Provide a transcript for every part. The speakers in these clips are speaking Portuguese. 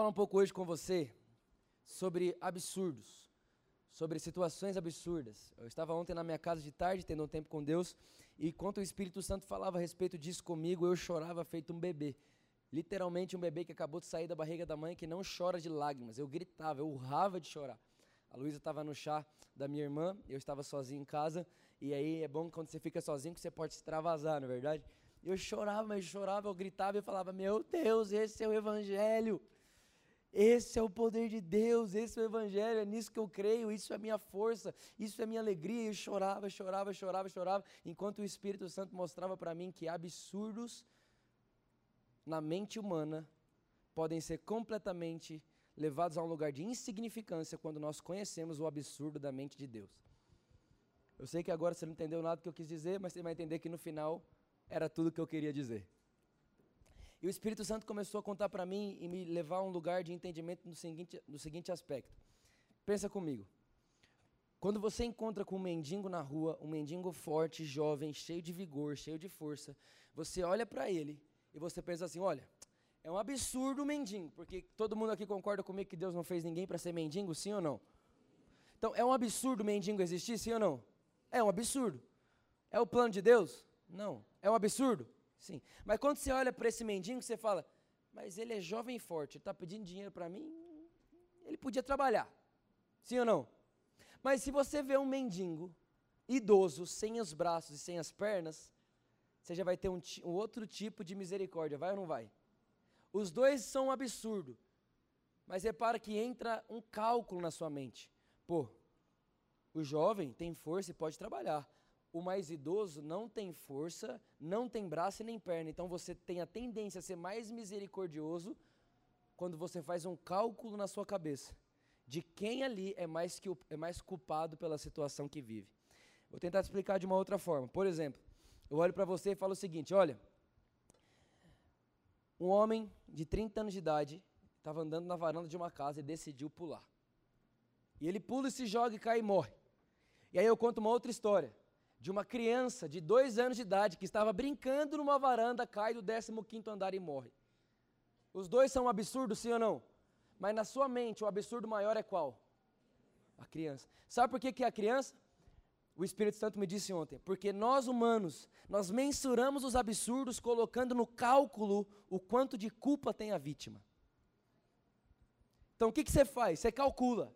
Falar um pouco hoje com você sobre absurdos, sobre situações absurdas. Eu estava ontem na minha casa de tarde, tendo um tempo com Deus, e enquanto o Espírito Santo falava a respeito disso comigo, eu chorava feito um bebê. Literalmente um bebê que acabou de sair da barriga da mãe, que não chora de lágrimas. Eu gritava, eu urrava de chorar. A Luísa estava no chá da minha irmã, eu estava sozinho em casa, e aí é bom quando você fica sozinho que você pode se extravasar, não é verdade? Eu chorava, mas chorava, eu gritava e falava: Meu Deus, esse é o Evangelho. Esse é o poder de Deus, esse é o Evangelho, é nisso que eu creio, isso é minha força, isso é minha alegria. Eu chorava, chorava, chorava, chorava, enquanto o Espírito Santo mostrava para mim que absurdos na mente humana podem ser completamente levados a um lugar de insignificância quando nós conhecemos o absurdo da mente de Deus. Eu sei que agora você não entendeu nada do que eu quis dizer, mas você vai entender que no final era tudo o que eu queria dizer. E o Espírito Santo começou a contar para mim e me levar a um lugar de entendimento no seguinte, no seguinte aspecto. Pensa comigo. Quando você encontra com um mendigo na rua, um mendigo forte, jovem, cheio de vigor, cheio de força, você olha para ele e você pensa assim: olha, é um absurdo o mendigo, porque todo mundo aqui concorda comigo que Deus não fez ninguém para ser mendigo, sim ou não? Então, é um absurdo o mendigo existir, sim ou não? É um absurdo. É o plano de Deus? Não. É um absurdo? Sim. Mas quando você olha para esse mendigo, você fala: Mas ele é jovem e forte, ele está pedindo dinheiro para mim, ele podia trabalhar. Sim ou não? Mas se você vê um mendigo idoso, sem os braços e sem as pernas, você já vai ter um, um outro tipo de misericórdia, vai ou não vai? Os dois são um absurdo. Mas repara que entra um cálculo na sua mente. Pô, o jovem tem força e pode trabalhar o mais idoso não tem força, não tem braço e nem perna. Então você tem a tendência a ser mais misericordioso quando você faz um cálculo na sua cabeça de quem ali é mais, que, é mais culpado pela situação que vive. Vou tentar explicar de uma outra forma. Por exemplo, eu olho para você e falo o seguinte: olha, um homem de 30 anos de idade estava andando na varanda de uma casa e decidiu pular. E ele pula e se joga e cai e morre. E aí eu conto uma outra história de uma criança de dois anos de idade que estava brincando numa varanda, cai do 15 andar e morre. Os dois são um absurdo, sim ou não? Mas na sua mente, o absurdo maior é qual? A criança. Sabe por que, que é a criança? O Espírito Santo me disse ontem, porque nós humanos, nós mensuramos os absurdos colocando no cálculo o quanto de culpa tem a vítima. Então o que, que você faz? Você calcula.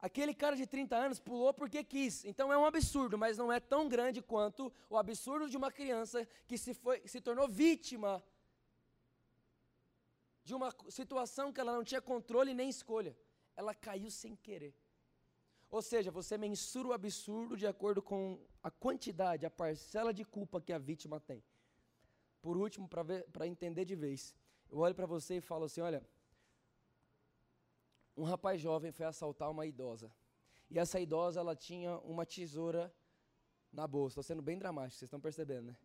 Aquele cara de 30 anos pulou porque quis. Então é um absurdo, mas não é tão grande quanto o absurdo de uma criança que se, foi, se tornou vítima de uma situação que ela não tinha controle nem escolha. Ela caiu sem querer. Ou seja, você mensura o absurdo de acordo com a quantidade, a parcela de culpa que a vítima tem. Por último, para entender de vez, eu olho para você e falo assim: olha, um rapaz jovem foi assaltar uma idosa. E essa idosa, ela tinha uma tesoura na bolsa. Estou sendo bem dramático, vocês estão percebendo, né?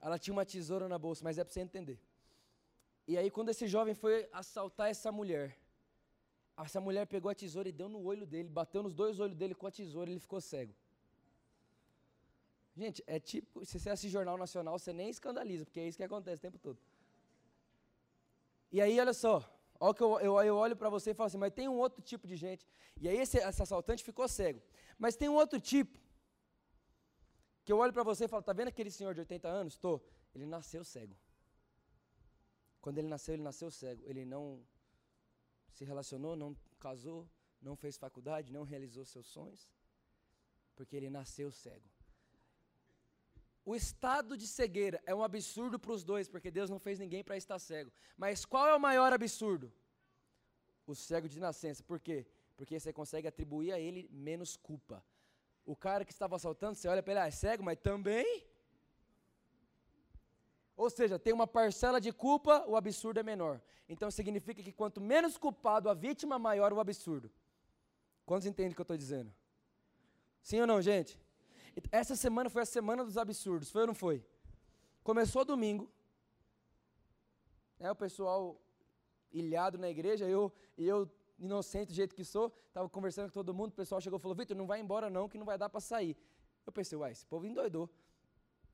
Ela tinha uma tesoura na bolsa, mas é para você entender. E aí, quando esse jovem foi assaltar essa mulher, essa mulher pegou a tesoura e deu no olho dele, bateu nos dois olhos dele com a tesoura e ele ficou cego. Gente, é tipo, se você assiste Jornal Nacional, você nem escandaliza, porque é isso que acontece o tempo todo. E aí, olha só, Olha que eu, eu, eu olho para você e falo assim, mas tem um outro tipo de gente. E aí esse, esse assaltante ficou cego. Mas tem um outro tipo. Que eu olho para você e falo, tá vendo aquele senhor de 80 anos? Estou. Ele nasceu cego. Quando ele nasceu, ele nasceu cego. Ele não se relacionou, não casou, não fez faculdade, não realizou seus sonhos. Porque ele nasceu cego. O estado de cegueira é um absurdo para os dois, porque Deus não fez ninguém para estar cego. Mas qual é o maior absurdo? O cego de nascença. Por quê? Porque você consegue atribuir a ele menos culpa. O cara que estava assaltando, você olha para ele, ah, é cego, mas também. Ou seja, tem uma parcela de culpa, o absurdo é menor. Então significa que quanto menos culpado a vítima, maior o absurdo. Quantos entendem o que eu estou dizendo? Sim ou não, gente? Essa semana foi a semana dos absurdos, foi ou não foi? Começou domingo, né, o pessoal ilhado na igreja, eu, eu inocente do jeito que sou, estava conversando com todo mundo, o pessoal chegou e falou, Vitor, não vai embora não, que não vai dar para sair. Eu pensei, uai, esse povo endoidou.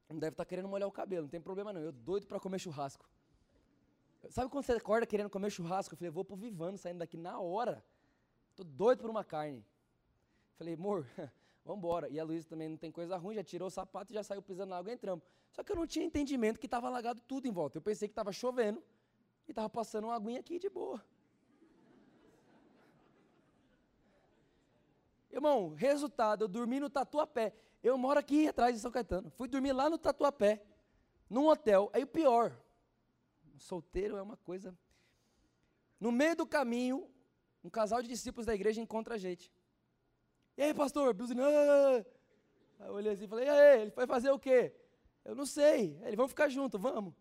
Não deve estar tá querendo molhar o cabelo, não tem problema não, eu doido para comer churrasco. Sabe quando você acorda querendo comer churrasco? Eu falei, vou pro Vivano, saindo daqui na hora. Tô doido por uma carne. Falei, amor, vamos embora. E a Luísa também não tem coisa ruim, já tirou o sapato e já saiu pisando na água e entramos. Só que eu não tinha entendimento que estava alagado tudo em volta. Eu pensei que estava chovendo e estava passando uma aguinha aqui de boa. Irmão, resultado, eu dormi no Tatuapé. Eu moro aqui atrás de São Caetano. Fui dormir lá no Tatuapé, num hotel. Aí o pior, solteiro é uma coisa. No meio do caminho, um casal de discípulos da igreja encontra a gente. E aí, pastor? Buzina. Aí eu olhei assim e falei, e aí, ele foi fazer o quê? Eu não sei. Ele, vamos ficar juntos, vamos.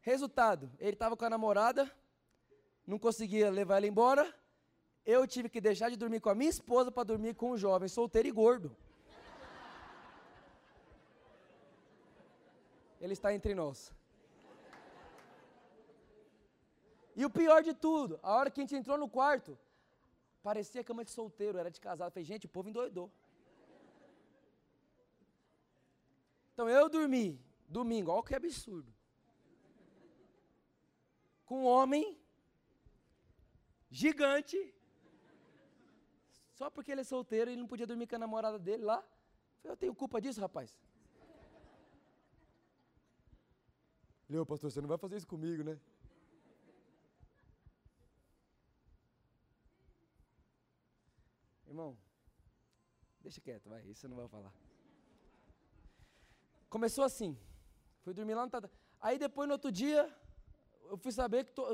Resultado, ele estava com a namorada, não conseguia levar ela embora, eu tive que deixar de dormir com a minha esposa para dormir com um jovem solteiro e gordo. Ele está entre nós. E o pior de tudo, a hora que a gente entrou no quarto, parecia cama de solteiro, era de casado. Eu falei, gente, o povo endoidou. Então eu dormi domingo, olha que absurdo. Com um homem gigante só porque ele é solteiro e ele não podia dormir com a namorada dele lá. Eu tenho culpa disso, rapaz. Leu, pastor, você não vai fazer isso comigo, né? Irmão, deixa quieto, vai, isso eu não vou falar. Começou assim, fui dormir lá no tata. Aí depois no outro dia, eu fui saber que tô,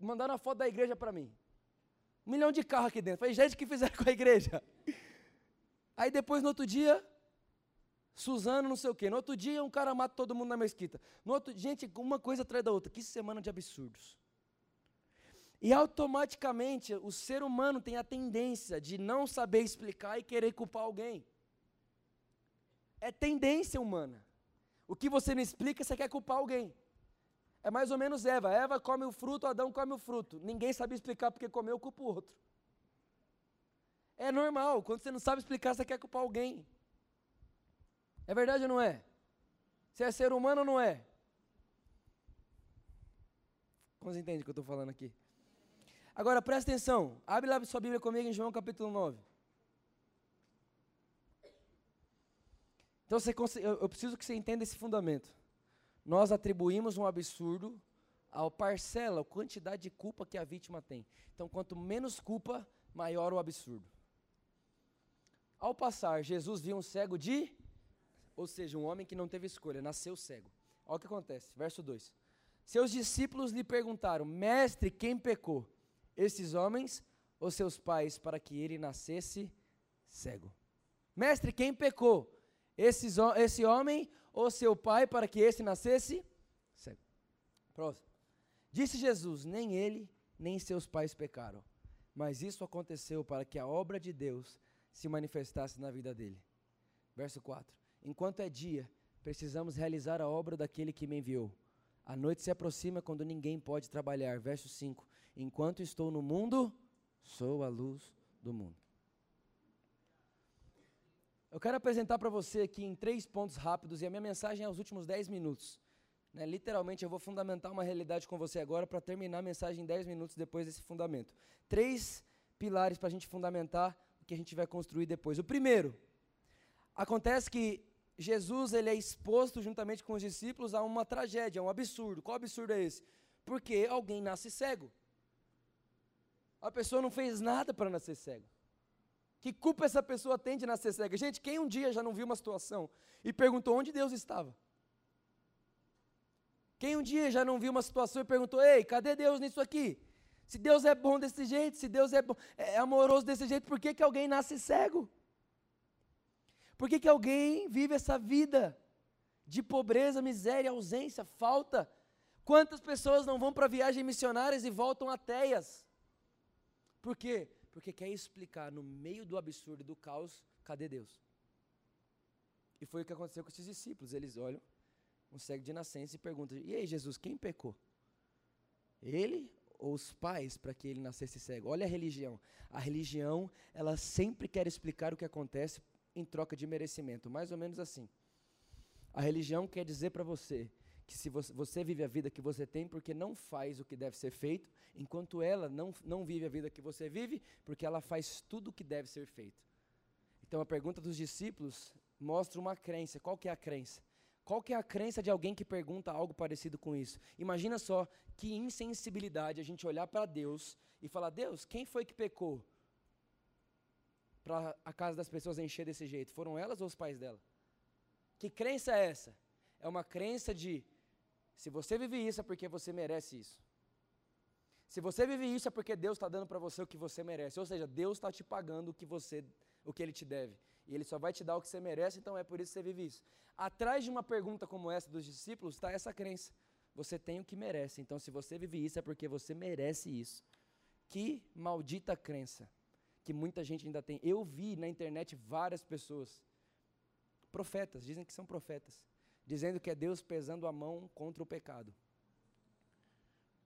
mandaram a foto da igreja para mim. Um milhão de carro aqui dentro. Falei, gente, que fizeram com a igreja? Aí depois, no outro dia, Suzano, não sei o quê. No outro dia, um cara mata todo mundo na mesquita. No outro, gente, uma coisa atrás da outra. Que semana de absurdos. E automaticamente, o ser humano tem a tendência de não saber explicar e querer culpar alguém. É tendência humana. O que você não explica, você quer culpar alguém. É mais ou menos Eva. Eva come o fruto, Adão come o fruto. Ninguém sabe explicar porque comeu, culpa o outro. É normal. Quando você não sabe explicar, você quer culpar alguém. É verdade ou não é? Você é ser humano ou não é? Como você entende o que eu estou falando aqui? Agora presta atenção. Abre lá sua Bíblia comigo em João capítulo 9. Então você, eu preciso que você entenda esse fundamento nós atribuímos um absurdo à parcela, à quantidade de culpa que a vítima tem. Então, quanto menos culpa, maior o absurdo. Ao passar, Jesus viu um cego de, ou seja, um homem que não teve escolha, nasceu cego. Olha o que acontece, verso 2. Seus discípulos lhe perguntaram: Mestre, quem pecou? Esses homens ou seus pais, para que ele nascesse cego? Mestre, quem pecou? Esses, esse homem ou seu pai para que esse nascesse cego. Próximo. Disse Jesus: Nem ele, nem seus pais pecaram, mas isso aconteceu para que a obra de Deus se manifestasse na vida dele. Verso 4. Enquanto é dia, precisamos realizar a obra daquele que me enviou. A noite se aproxima quando ninguém pode trabalhar. Verso 5. Enquanto estou no mundo, sou a luz do mundo. Eu quero apresentar para você aqui em três pontos rápidos, e a minha mensagem é os últimos dez minutos. Né? Literalmente, eu vou fundamentar uma realidade com você agora para terminar a mensagem em dez minutos depois desse fundamento. Três pilares para a gente fundamentar o que a gente vai construir depois. O primeiro, acontece que Jesus ele é exposto juntamente com os discípulos a uma tragédia, a um absurdo. Qual absurdo é esse? Porque alguém nasce cego. A pessoa não fez nada para nascer cego. Que culpa essa pessoa tem de nascer cega? Gente, quem um dia já não viu uma situação e perguntou onde Deus estava? Quem um dia já não viu uma situação e perguntou: Ei, cadê Deus nisso aqui? Se Deus é bom desse jeito, se Deus é, bom, é amoroso desse jeito, por que, que alguém nasce cego? Por que, que alguém vive essa vida de pobreza, miséria, ausência, falta? Quantas pessoas não vão para viagens missionárias e voltam ateias? Por quê? Porque quer explicar no meio do absurdo e do caos, cadê Deus? E foi o que aconteceu com esses discípulos. Eles olham um cego de nascença e perguntam: E aí, Jesus, quem pecou? Ele ou os pais para que ele nascesse cego? Olha a religião. A religião, ela sempre quer explicar o que acontece em troca de merecimento, mais ou menos assim. A religião quer dizer para você que se você, você, vive a vida que você tem porque não faz o que deve ser feito, enquanto ela não, não vive a vida que você vive porque ela faz tudo o que deve ser feito. Então a pergunta dos discípulos mostra uma crença. Qual que é a crença? Qual que é a crença de alguém que pergunta algo parecido com isso? Imagina só que insensibilidade a gente olhar para Deus e falar: Deus, quem foi que pecou para a casa das pessoas encher desse jeito? Foram elas ou os pais dela? Que crença é essa? É uma crença de se você vive isso é porque você merece isso. Se você vive isso é porque Deus está dando para você o que você merece. Ou seja, Deus está te pagando o que você, o que Ele te deve. E Ele só vai te dar o que você merece, então é por isso que você vive isso. Atrás de uma pergunta como essa dos discípulos está essa crença. Você tem o que merece. Então, se você vive isso, é porque você merece isso. Que maldita crença que muita gente ainda tem. Eu vi na internet várias pessoas, profetas, dizem que são profetas, dizendo que é Deus pesando a mão contra o pecado.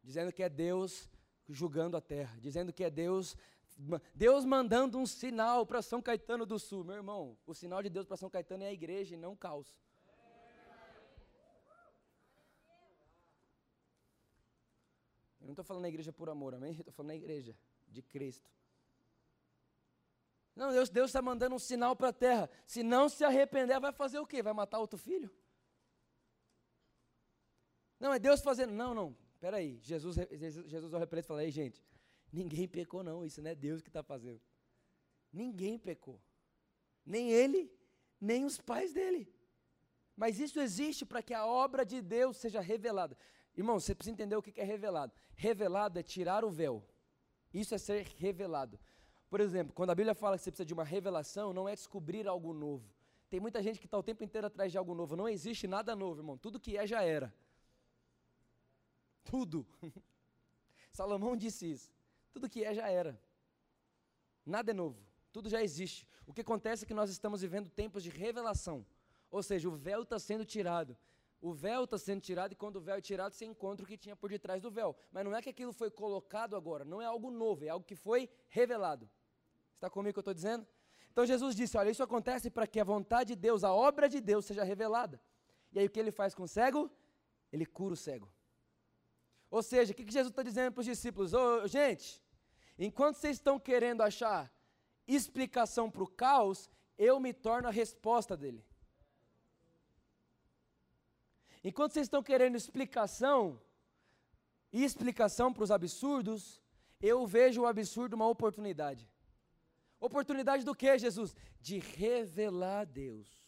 Dizendo que é Deus julgando a terra, dizendo que é Deus Deus mandando um sinal para São Caetano do Sul. Meu irmão, o sinal de Deus para São Caetano é a igreja e não o caos. Eu não estou falando na igreja por amor, amém? Estou falando na igreja de Cristo. Não, Deus está mandando um sinal para a terra. Se não se arrepender, vai fazer o quê? Vai matar outro filho? Não, é Deus fazendo. Não, não. Peraí. Jesus, Jesus, Jesus olha para e fala: Ei, gente, Ninguém pecou, não. Isso não é Deus que está fazendo. Ninguém pecou. Nem ele, nem os pais dele. Mas isso existe para que a obra de Deus seja revelada. Irmão, você precisa entender o que é revelado. Revelado é tirar o véu. Isso é ser revelado. Por exemplo, quando a Bíblia fala que você precisa de uma revelação, não é descobrir algo novo. Tem muita gente que está o tempo inteiro atrás de algo novo. Não existe nada novo, irmão. Tudo que é já era. Tudo. Salomão disse isso. Tudo que é já era. Nada é novo. Tudo já existe. O que acontece é que nós estamos vivendo tempos de revelação. Ou seja, o véu está sendo tirado. O véu está sendo tirado e quando o véu é tirado, você encontra o que tinha por detrás do véu. Mas não é que aquilo foi colocado agora, não é algo novo, é algo que foi revelado. Está comigo o que eu estou dizendo? Então Jesus disse: Olha, isso acontece para que a vontade de Deus, a obra de Deus seja revelada. E aí o que ele faz com o cego? Ele cura o cego. Ou seja, o que, Jesus está dizendo para os discípulos? Gente, enquanto vocês estão querendo achar explicação para o caos, eu me torno a resposta dele. Enquanto vocês estão querendo explicação e explicação para os absurdos, eu vejo o absurdo uma oportunidade. Oportunidade do que, Jesus? De revelar Deus.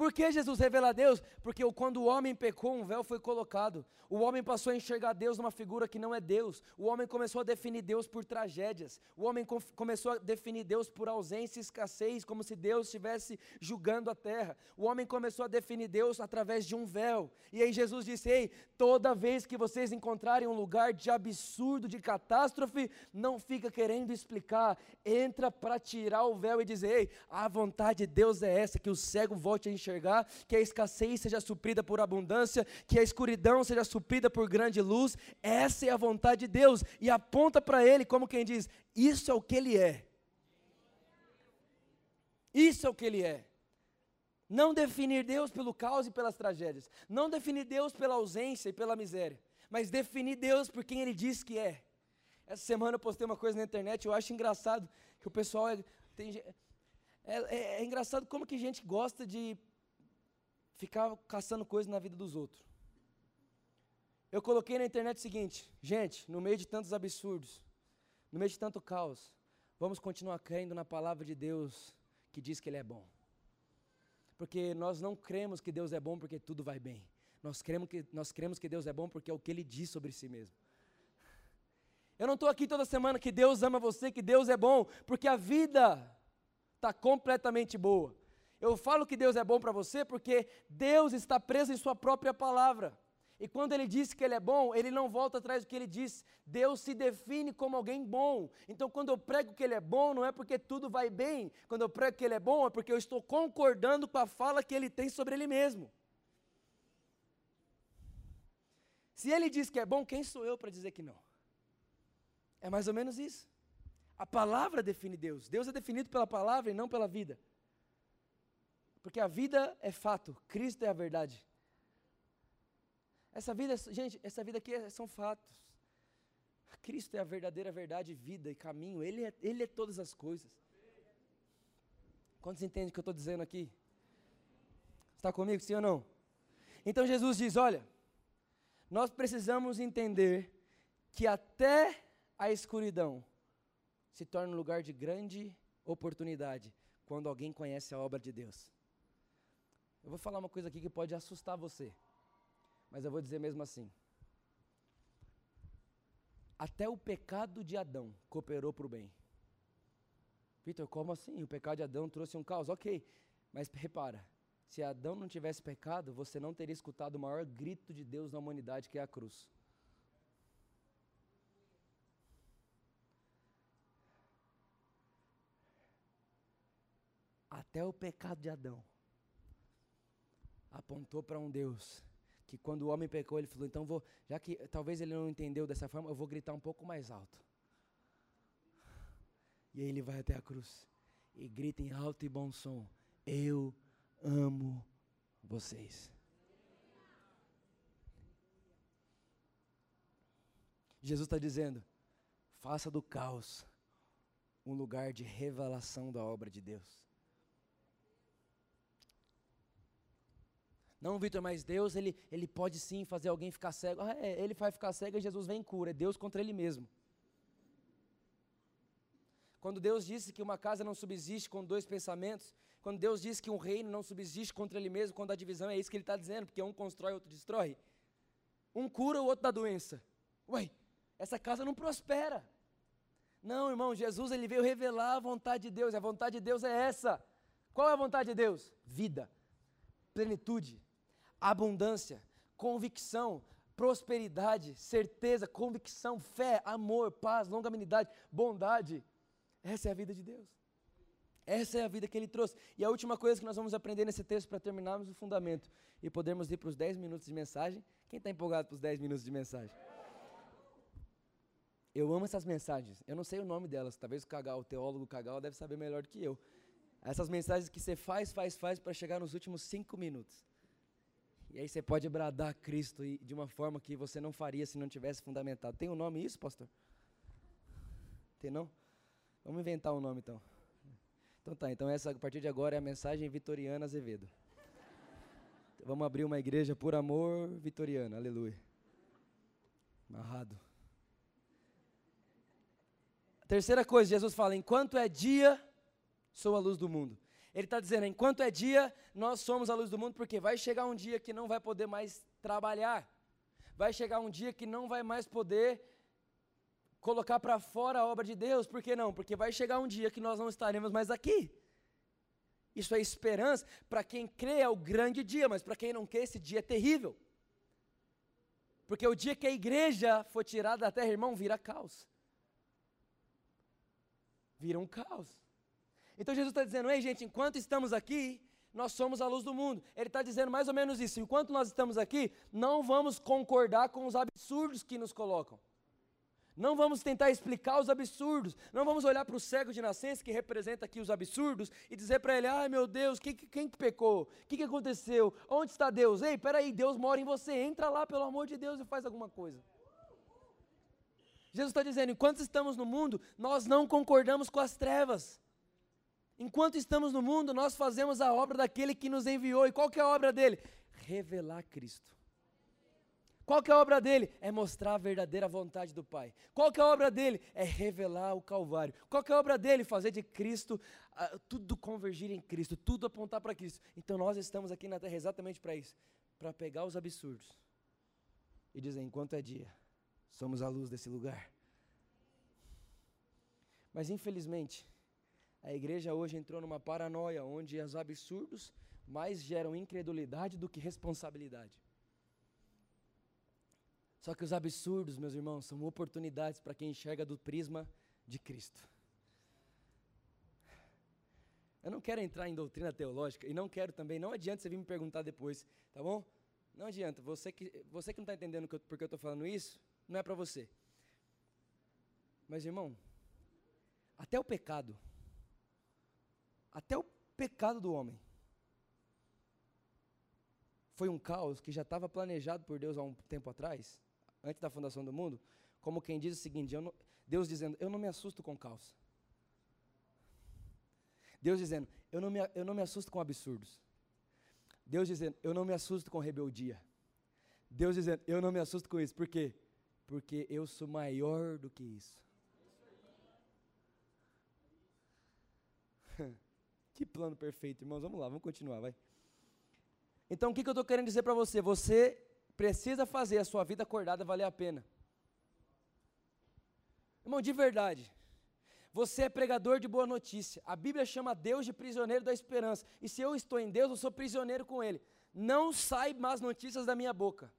Por que Jesus revela a Deus? Porque quando o homem pecou, um véu foi colocado. O homem passou a enxergar Deus numa figura que não é Deus. O homem começou a definir Deus por tragédias. O homem começou a definir Deus por ausência e escassez, como se Deus estivesse julgando a terra. O homem começou a definir Deus através de um véu. E aí Jesus disse: Ei, toda vez que vocês encontrarem um lugar de absurdo, de catástrofe, não fica querendo explicar. Entra para tirar o véu e dizer: Ei, a vontade de Deus é essa, que o cego volte a enxergar enxergar, que a escassez seja suprida por abundância, que a escuridão seja suprida por grande luz. Essa é a vontade de Deus e aponta para Ele como quem diz: Isso é o que Ele é. Isso é o que Ele é. Não definir Deus pelo caos e pelas tragédias. Não definir Deus pela ausência e pela miséria. Mas definir Deus por quem Ele diz que é. Essa semana eu postei uma coisa na internet, eu acho engraçado que o pessoal. É, tem, é, é, é, engraçado como que gente gosta de ficar caçando coisas na vida dos outros. Eu coloquei na internet o seguinte: gente, no meio de tantos absurdos, no meio de tanto caos, vamos continuar crendo na palavra de Deus que diz que Ele é bom. Porque nós não cremos que Deus é bom porque tudo vai bem. Nós cremos que, nós cremos que Deus é bom porque é o que Ele diz sobre si mesmo. Eu não estou aqui toda semana que Deus ama você, que Deus é bom, porque a vida está completamente boa. Eu falo que Deus é bom para você porque Deus está preso em Sua própria palavra. E quando ele diz que ele é bom, ele não volta atrás do que ele diz. Deus se define como alguém bom. Então, quando eu prego que ele é bom, não é porque tudo vai bem. Quando eu prego que ele é bom, é porque eu estou concordando com a fala que ele tem sobre ele mesmo. Se ele diz que é bom, quem sou eu para dizer que não? É mais ou menos isso. A palavra define Deus. Deus é definido pela palavra e não pela vida. Porque a vida é fato, Cristo é a verdade. Essa vida, gente, essa vida aqui é, são fatos. Cristo é a verdadeira verdade, vida e caminho. Ele é, ele é todas as coisas. Quantos entendem o que eu estou dizendo aqui? Está comigo, sim ou não? Então Jesus diz: olha, nós precisamos entender que até a escuridão se torna um lugar de grande oportunidade quando alguém conhece a obra de Deus. Eu vou falar uma coisa aqui que pode assustar você mas eu vou dizer mesmo assim. Até o pecado de Adão cooperou para o bem. Vitor, como assim? O pecado de Adão trouxe um caos? Ok, mas repara: se Adão não tivesse pecado, você não teria escutado o maior grito de Deus na humanidade, que é a cruz. Até o pecado de Adão apontou para um Deus que quando o homem pecou, ele falou: então vou, já que talvez ele não entendeu dessa forma, eu vou gritar um pouco mais alto. E aí ele vai até a cruz e grita em alto e bom som: Eu amo vocês. Jesus está dizendo: faça do caos um lugar de revelação da obra de Deus. Não, Vitor, mas Deus, ele, ele pode sim fazer alguém ficar cego. Ah, é, ele vai ficar cego e Jesus vem e cura. É Deus contra ele mesmo. Quando Deus disse que uma casa não subsiste com dois pensamentos, quando Deus disse que um reino não subsiste contra ele mesmo, quando a divisão é isso que ele está dizendo, porque um constrói, outro destrói. Um cura, o outro dá doença. Ué, essa casa não prospera. Não, irmão, Jesus ele veio revelar a vontade de Deus, e a vontade de Deus é essa. Qual é a vontade de Deus? Vida, plenitude, abundância, convicção, prosperidade, certeza, convicção, fé, amor, paz, longanimidade, bondade. Essa é a vida de Deus. Essa é a vida que Ele trouxe. E a última coisa que nós vamos aprender nesse texto para terminarmos o fundamento e podermos ir para os 10 minutos de mensagem. Quem está empolgado para os 10 minutos de mensagem? Eu amo essas mensagens. Eu não sei o nome delas. Talvez o Cagal, o teólogo Cagal, deve saber melhor do que eu. Essas mensagens que você faz, faz, faz para chegar nos últimos cinco minutos. E aí você pode bradar Cristo de uma forma que você não faria se não tivesse fundamentado. Tem um nome isso, pastor? Tem não? Vamos inventar um nome então. Então tá, então essa a partir de agora é a mensagem Vitoriana Azevedo. Vamos abrir uma igreja por amor vitoriana, aleluia. Amarrado. Terceira coisa, Jesus fala: enquanto é dia, sou a luz do mundo. Ele está dizendo: enquanto é dia, nós somos a luz do mundo, porque vai chegar um dia que não vai poder mais trabalhar, vai chegar um dia que não vai mais poder colocar para fora a obra de Deus, por que não? Porque vai chegar um dia que nós não estaremos mais aqui. Isso é esperança, para quem crê é o grande dia, mas para quem não crê, esse dia é terrível. Porque o dia que a igreja for tirada da terra, irmão, vira caos. Vira um caos. Então Jesus está dizendo, ei gente, enquanto estamos aqui, nós somos a luz do mundo. Ele está dizendo mais ou menos isso. Enquanto nós estamos aqui, não vamos concordar com os absurdos que nos colocam. Não vamos tentar explicar os absurdos. Não vamos olhar para o cego de nascença que representa aqui os absurdos e dizer para ele: ai meu Deus, que, quem que pecou? O que, que aconteceu? Onde está Deus? Ei, peraí, Deus mora em você. Entra lá, pelo amor de Deus, e faz alguma coisa. Jesus está dizendo: enquanto estamos no mundo, nós não concordamos com as trevas. Enquanto estamos no mundo, nós fazemos a obra daquele que nos enviou. E qual que é a obra dele? Revelar Cristo. Qual que é a obra dele? É mostrar a verdadeira vontade do Pai. Qual que é a obra dele? É revelar o Calvário. Qual que é a obra dele? Fazer de Cristo, uh, tudo convergir em Cristo, tudo apontar para Cristo. Então nós estamos aqui na terra exatamente para isso. Para pegar os absurdos e dizer, enquanto é dia, somos a luz desse lugar. Mas infelizmente, A igreja hoje entrou numa paranoia onde os absurdos mais geram incredulidade do que responsabilidade. Só que os absurdos, meus irmãos, são oportunidades para quem enxerga do prisma de Cristo. Eu não quero entrar em doutrina teológica e não quero também, não adianta você vir me perguntar depois, tá bom? Não adianta, você que, você que não está entendendo que eu, porque eu estou falando isso, não é para você. Mas irmão, até o pecado, até o pecado do homem, foi um caos que já estava planejado por Deus há um tempo atrás, antes da fundação do mundo, como quem diz o seguinte: não, Deus dizendo, eu não me assusto com caos. Deus dizendo, eu não, me, eu não me assusto com absurdos. Deus dizendo, eu não me assusto com rebeldia. Deus dizendo, eu não me assusto com isso. Por quê? Porque eu sou maior do que isso. que plano perfeito, irmãos. Vamos lá, vamos continuar, vai. Então, o que, que eu estou querendo dizer para você? Você precisa fazer a sua vida acordada valer a pena. Irmão, de verdade. Você é pregador de boa notícia. A Bíblia chama Deus de prisioneiro da esperança. E se eu estou em Deus, eu sou prisioneiro com Ele. Não sai más notícias da minha boca.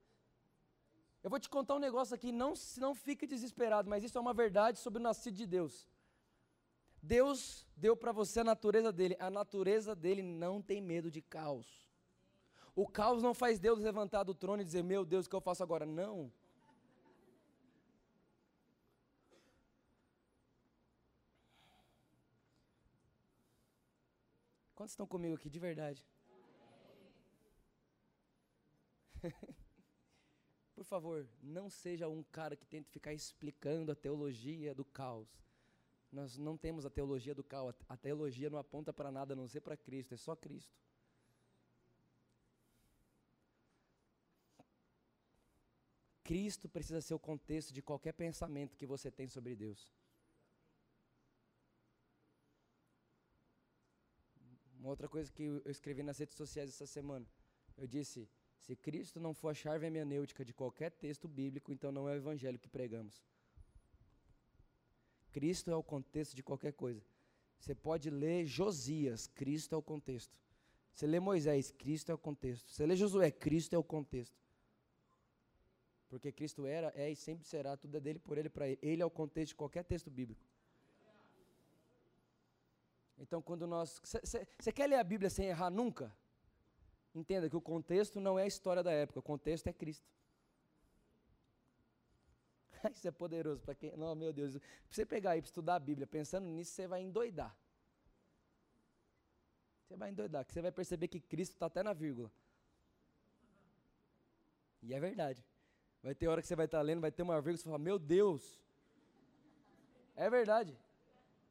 Eu vou te contar um negócio aqui, não, não fique desesperado, mas isso é uma verdade sobre o nascido de Deus. Deus deu para você a natureza dele. A natureza dele não tem medo de caos. O caos não faz Deus levantar do trono e dizer: Meu Deus, o que eu faço agora? Não. Quantos estão comigo aqui de verdade? Por favor, não seja um cara que tenta ficar explicando a teologia do caos. Nós não temos a teologia do caos. A teologia não aponta para nada a não ser para Cristo, é só Cristo. Cristo precisa ser o contexto de qualquer pensamento que você tem sobre Deus. Uma outra coisa que eu escrevi nas redes sociais essa semana. Eu disse: se Cristo não for a chave hermenêutica de qualquer texto bíblico, então não é o evangelho que pregamos. Cristo é o contexto de qualquer coisa. Você pode ler Josias, Cristo é o contexto. Você lê Moisés, Cristo é o contexto. Você lê Josué, Cristo é o contexto. Porque Cristo era, é e sempre será, tudo é dele, por ele, para ele. Ele é o contexto de qualquer texto bíblico. Então, quando nós. Você quer ler a Bíblia sem errar nunca? Entenda que o contexto não é a história da época, o contexto é Cristo. Isso é poderoso para quem. Não, meu Deus. Para você pegar aí para estudar a Bíblia, pensando nisso, você vai endoidar. Você vai endoidar, que você vai perceber que Cristo está até na vírgula. E é verdade. Vai ter hora que você vai estar tá lendo, vai ter uma vírgula você fala, meu Deus. É verdade.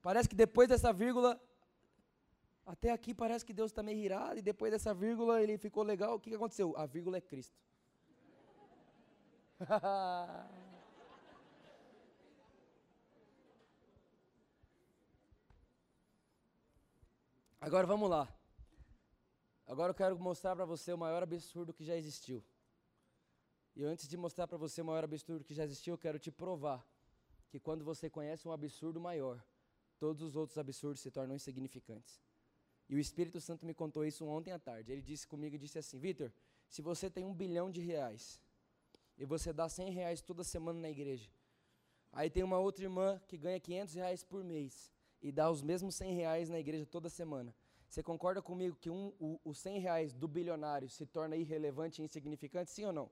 Parece que depois dessa vírgula até aqui parece que Deus está meio irado, e depois dessa vírgula ele ficou legal. O que, que aconteceu? A vírgula é Cristo. Agora vamos lá. Agora eu quero mostrar para você o maior absurdo que já existiu. E antes de mostrar para você o maior absurdo que já existiu, eu quero te provar que quando você conhece um absurdo maior, todos os outros absurdos se tornam insignificantes. E o Espírito Santo me contou isso ontem à tarde. Ele disse comigo e disse assim: Vitor, se você tem um bilhão de reais e você dá 100 reais toda semana na igreja, aí tem uma outra irmã que ganha 500 reais por mês e dá os mesmos 100 reais na igreja toda semana. Você concorda comigo que um, o, os 100 reais do bilionário se torna irrelevante e insignificante, sim ou não?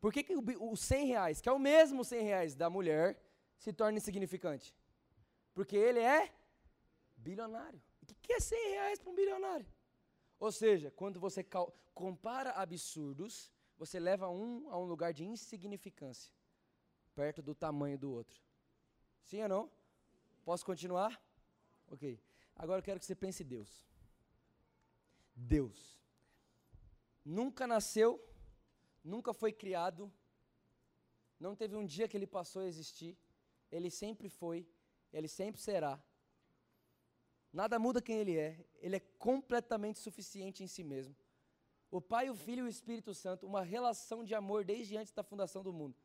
Por que, que os 100 reais, que é o mesmo 100 reais da mulher, se torna insignificante? Porque ele é bilionário. O que é 100 reais para um bilionário? Ou seja, quando você compara absurdos, você leva um a um lugar de insignificância, perto do tamanho do outro. Sim ou não? Posso continuar? Ok. Agora eu quero que você pense em Deus. Deus. Nunca nasceu, nunca foi criado, não teve um dia que ele passou a existir, ele sempre foi, ele sempre será, Nada muda quem ele é. Ele é completamente suficiente em si mesmo. O Pai, o Filho e o Espírito Santo, uma relação de amor desde antes da fundação do mundo.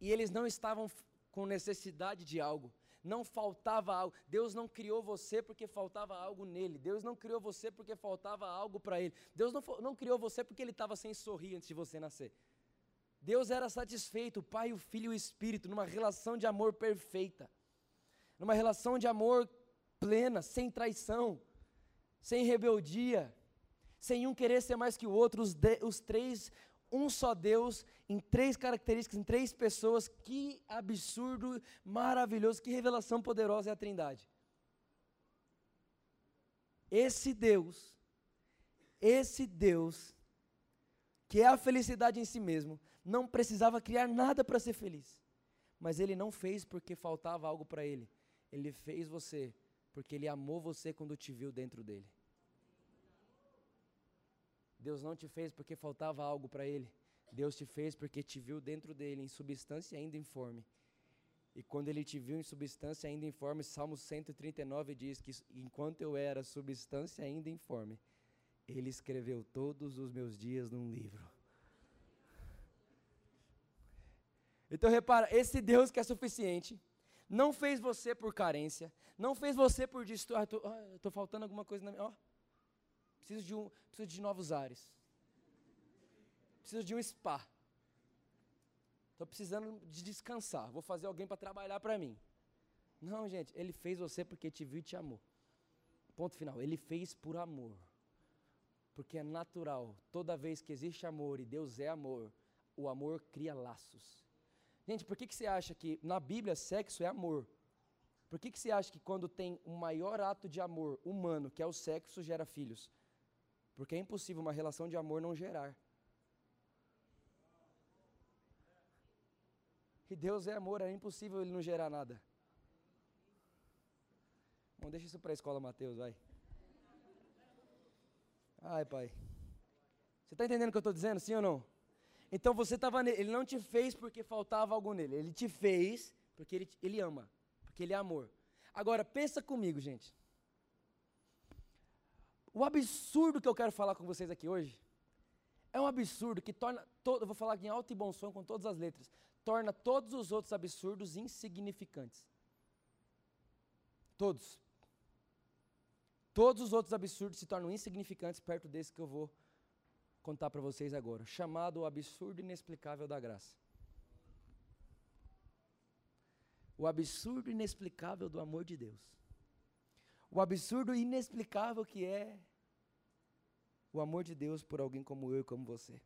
E eles não estavam com necessidade de algo. Não faltava algo. Deus não criou você porque faltava algo nele. Deus não criou você porque faltava algo para ele. Deus não, não criou você porque ele estava sem sorrir antes de você nascer. Deus era satisfeito, o Pai, o Filho e o Espírito, numa relação de amor perfeita, numa relação de amor plena, sem traição, sem rebeldia, sem um querer ser mais que o outro, os, de, os três, um só Deus, em três características, em três pessoas. Que absurdo, maravilhoso, que revelação poderosa é a Trindade. Esse Deus, esse Deus, que é a felicidade em si mesmo, não precisava criar nada para ser feliz. Mas ele não fez porque faltava algo para ele. Ele fez você porque ele amou você quando te viu dentro dele. Deus não te fez porque faltava algo para Ele. Deus te fez porque te viu dentro dele, em substância ainda informe. E quando Ele te viu em substância ainda informe, Salmo 139 diz que enquanto eu era substância ainda informe, Ele escreveu todos os meus dias num livro. Então repara, esse Deus que é suficiente, não fez você por carência, não fez você por disto, ah, estou ah, faltando alguma coisa na minha, oh, Preciso de, um, preciso de novos ares. Preciso de um spa. Estou precisando de descansar. Vou fazer alguém para trabalhar para mim. Não, gente, ele fez você porque te viu e te amou. Ponto final. Ele fez por amor. Porque é natural. Toda vez que existe amor e Deus é amor, o amor cria laços. Gente, por que, que você acha que na Bíblia sexo é amor? Por que, que você acha que quando tem o maior ato de amor humano, que é o sexo, gera filhos? Porque é impossível uma relação de amor não gerar. E Deus é amor, é impossível ele não gerar nada. Bom, deixa isso para a escola, Mateus, vai. Ai, pai. Você está entendendo o que eu estou dizendo, sim ou não? Então você estava nele, ele não te fez porque faltava algo nele, ele te fez porque ele, ele ama, porque ele é amor. Agora, pensa comigo, gente. O absurdo que eu quero falar com vocês aqui hoje é um absurdo que torna, todo, eu vou falar em alto e bom som com todas as letras, torna todos os outros absurdos insignificantes. Todos. Todos os outros absurdos se tornam insignificantes perto desse que eu vou contar para vocês agora, chamado o absurdo inexplicável da graça. O absurdo inexplicável do amor de Deus o absurdo inexplicável que é o amor de Deus por alguém como eu e como você.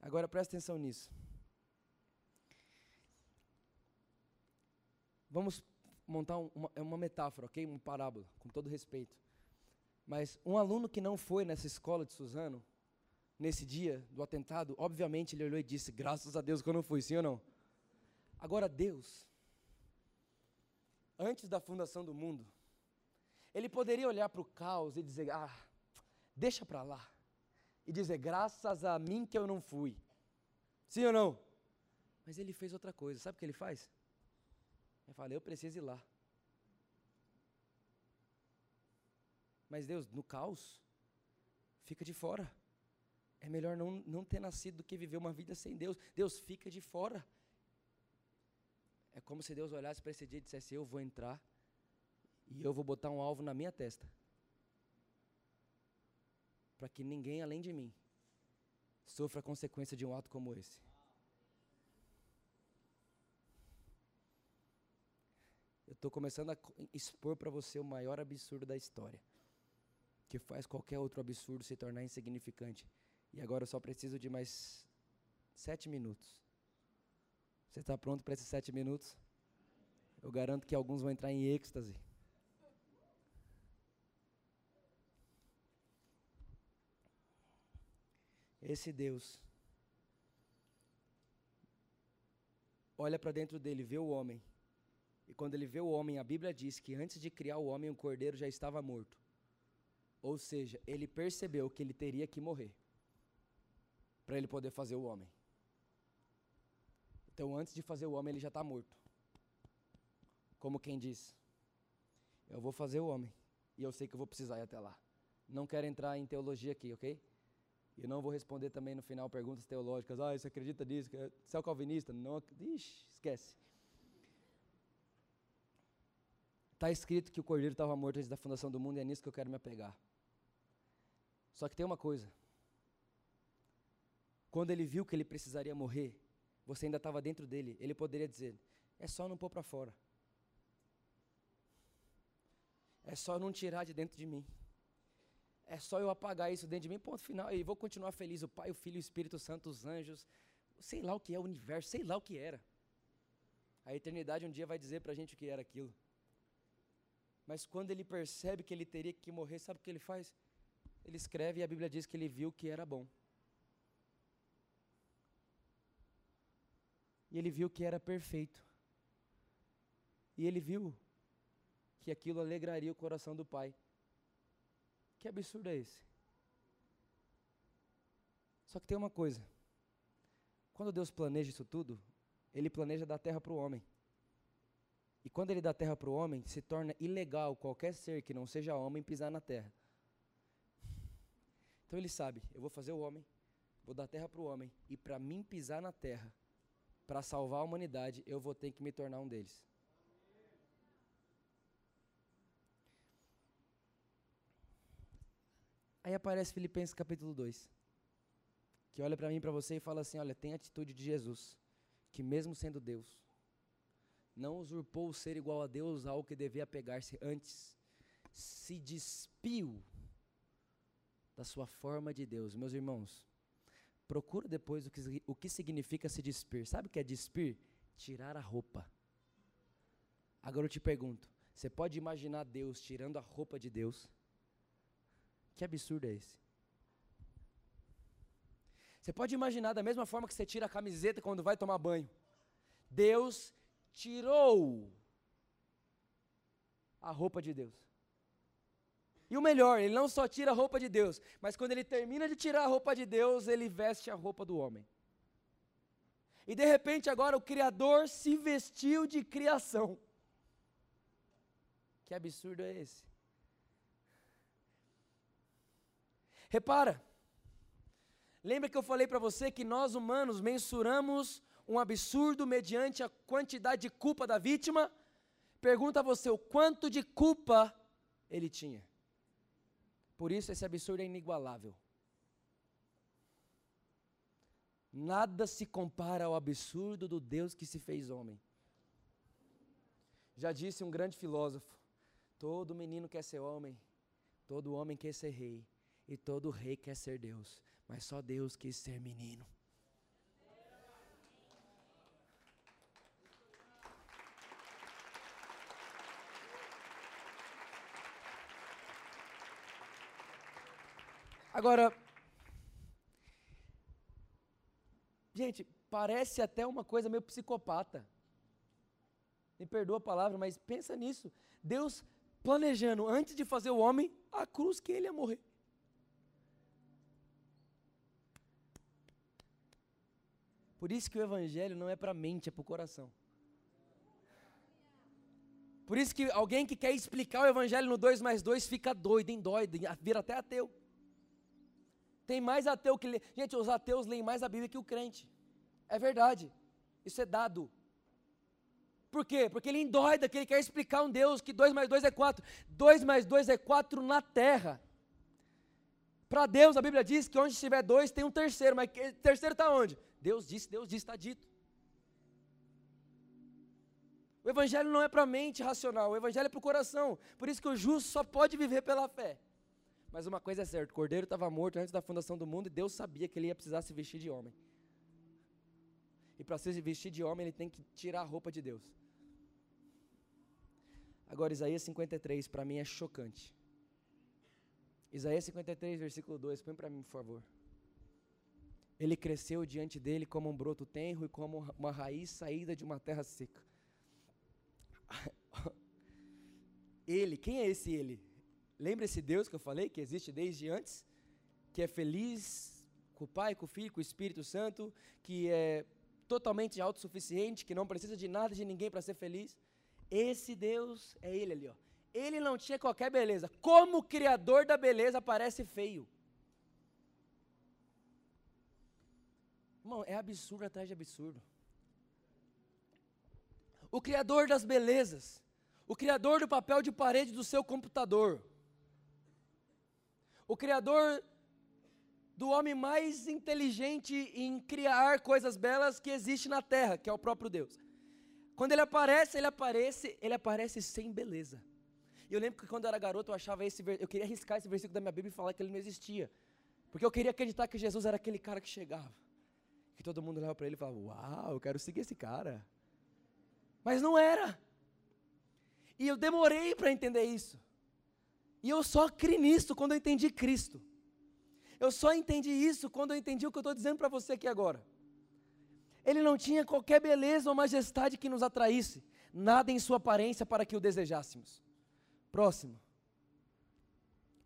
Agora presta atenção nisso. Vamos montar uma, é uma metáfora, ok? Uma parábola, com todo respeito. Mas um aluno que não foi nessa escola de Suzano, nesse dia do atentado, obviamente ele olhou e disse: Graças a Deus que eu não fui, sim ou não? Agora, Deus, antes da fundação do mundo, ele poderia olhar para o caos e dizer: ah, deixa para lá. E dizer: graças a mim que eu não fui. Sim ou não? Mas ele fez outra coisa. Sabe o que ele faz? Ele fala: eu preciso ir lá. Mas Deus, no caos, fica de fora. É melhor não, não ter nascido do que viver uma vida sem Deus. Deus fica de fora. É como se Deus olhasse para esse dia e dissesse: Eu vou entrar e eu vou botar um alvo na minha testa. Para que ninguém além de mim sofra a consequência de um ato como esse. Estou começando a expor para você o maior absurdo da história, que faz qualquer outro absurdo se tornar insignificante. E agora eu só preciso de mais sete minutos. Você está pronto para esses sete minutos? Eu garanto que alguns vão entrar em êxtase. Esse Deus olha para dentro dele, vê o homem. E quando ele vê o homem, a Bíblia diz que antes de criar o homem, o cordeiro já estava morto. Ou seja, ele percebeu que ele teria que morrer para ele poder fazer o homem. Então, antes de fazer o homem, ele já está morto. Como quem diz: Eu vou fazer o homem e eu sei que eu vou precisar ir até lá. Não quero entrar em teologia aqui, ok? E não vou responder também no final perguntas teológicas. Ah, você acredita nisso? Você é calvinista? Não. Ixi, esquece. Está escrito que o cordeiro estava morto antes da fundação do mundo e é nisso que eu quero me apegar. Só que tem uma coisa. Quando ele viu que ele precisaria morrer, você ainda estava dentro dele, ele poderia dizer: é só não pôr para fora. É só não tirar de dentro de mim. É só eu apagar isso dentro de mim, ponto final. E vou continuar feliz. O Pai, o Filho, o Espírito Santo, os anjos. Sei lá o que é o universo, sei lá o que era. A eternidade um dia vai dizer para a gente o que era aquilo. Mas quando ele percebe que ele teria que morrer, sabe o que ele faz? Ele escreve e a Bíblia diz que ele viu que era bom. E ele viu que era perfeito. E ele viu que aquilo alegraria o coração do pai. Que absurdo é esse? Só que tem uma coisa. Quando Deus planeja isso tudo, Ele planeja dar terra para o homem. E quando Ele dá terra para o homem, se torna ilegal qualquer ser que não seja homem pisar na terra. Então Ele sabe: eu vou fazer o homem, vou dar terra para o homem, e para mim pisar na terra, para salvar a humanidade, eu vou ter que me tornar um deles. Aí aparece Filipenses capítulo 2, que olha para mim para você e fala assim: olha, tem a atitude de Jesus, que mesmo sendo Deus, não usurpou o ser igual a Deus ao que devia pegar-se antes, se despiu da sua forma de Deus. Meus irmãos, procura depois o que, o que significa se despir. Sabe o que é despir? Tirar a roupa. Agora eu te pergunto: você pode imaginar Deus tirando a roupa de Deus? Que absurdo é esse? Você pode imaginar da mesma forma que você tira a camiseta quando vai tomar banho. Deus tirou a roupa de Deus. E o melhor, ele não só tira a roupa de Deus, mas quando ele termina de tirar a roupa de Deus, ele veste a roupa do homem. E de repente agora o Criador se vestiu de criação. Que absurdo é esse? Repara, lembra que eu falei para você que nós humanos mensuramos um absurdo mediante a quantidade de culpa da vítima? Pergunta a você o quanto de culpa ele tinha. Por isso esse absurdo é inigualável. Nada se compara ao absurdo do Deus que se fez homem. Já disse um grande filósofo: todo menino quer ser homem, todo homem quer ser rei, e todo rei quer ser Deus, mas só Deus quis ser menino. Agora, gente, parece até uma coisa meio psicopata. Me perdoa a palavra, mas pensa nisso. Deus planejando, antes de fazer o homem, a cruz que ele ia morrer. Por isso que o evangelho não é para a mente, é para o coração. Por isso que alguém que quer explicar o evangelho no 2 mais 2 fica doido, doido, vira até ateu. Tem mais ateu que lê. Gente, os ateus leem mais a Bíblia que o crente. É verdade. Isso é dado. Por quê? Porque ele endoida que ele quer explicar um Deus que 2 mais 2 é 4. 2 mais 2 é 4 na terra. Para Deus, a Bíblia diz que onde estiver dois, tem um terceiro. Mas terceiro está onde? Deus disse, Deus disse, está dito. O evangelho não é para a mente racional, o evangelho é para o coração. Por isso que o justo só pode viver pela fé. Mas uma coisa é certa, o cordeiro estava morto antes da fundação do mundo e Deus sabia que ele ia precisar se vestir de homem. E para se vestir de homem, ele tem que tirar a roupa de Deus. Agora, Isaías 53, para mim é chocante. Isaías 53, versículo 2, põe para mim, por favor. Ele cresceu diante dele como um broto tenro e como uma raiz saída de uma terra seca. Ele, quem é esse ele? Lembra esse Deus que eu falei, que existe desde antes? Que é feliz com o Pai, com o Filho, com o Espírito Santo, que é totalmente autossuficiente, que não precisa de nada, de ninguém para ser feliz. Esse Deus é ele ali, ó. Ele não tinha qualquer beleza. Como o Criador da beleza parece feio. Irmão, é absurdo atrás de absurdo. O Criador das belezas, o criador do papel de parede do seu computador, o criador do homem mais inteligente em criar coisas belas que existe na terra, que é o próprio Deus. Quando ele aparece, ele aparece, ele aparece sem beleza. E eu lembro que quando eu era garoto, eu achava esse, eu queria arriscar esse versículo da minha Bíblia e falar que ele não existia. Porque eu queria acreditar que Jesus era aquele cara que chegava. Que todo mundo olhava para ele e falava: "Uau, eu quero seguir esse cara". Mas não era. E eu demorei para entender isso. E eu só criei nisso quando eu entendi Cristo. Eu só entendi isso quando eu entendi o que eu estou dizendo para você aqui agora. Ele não tinha qualquer beleza ou majestade que nos atraísse, nada em sua aparência para que o desejássemos. Próximo.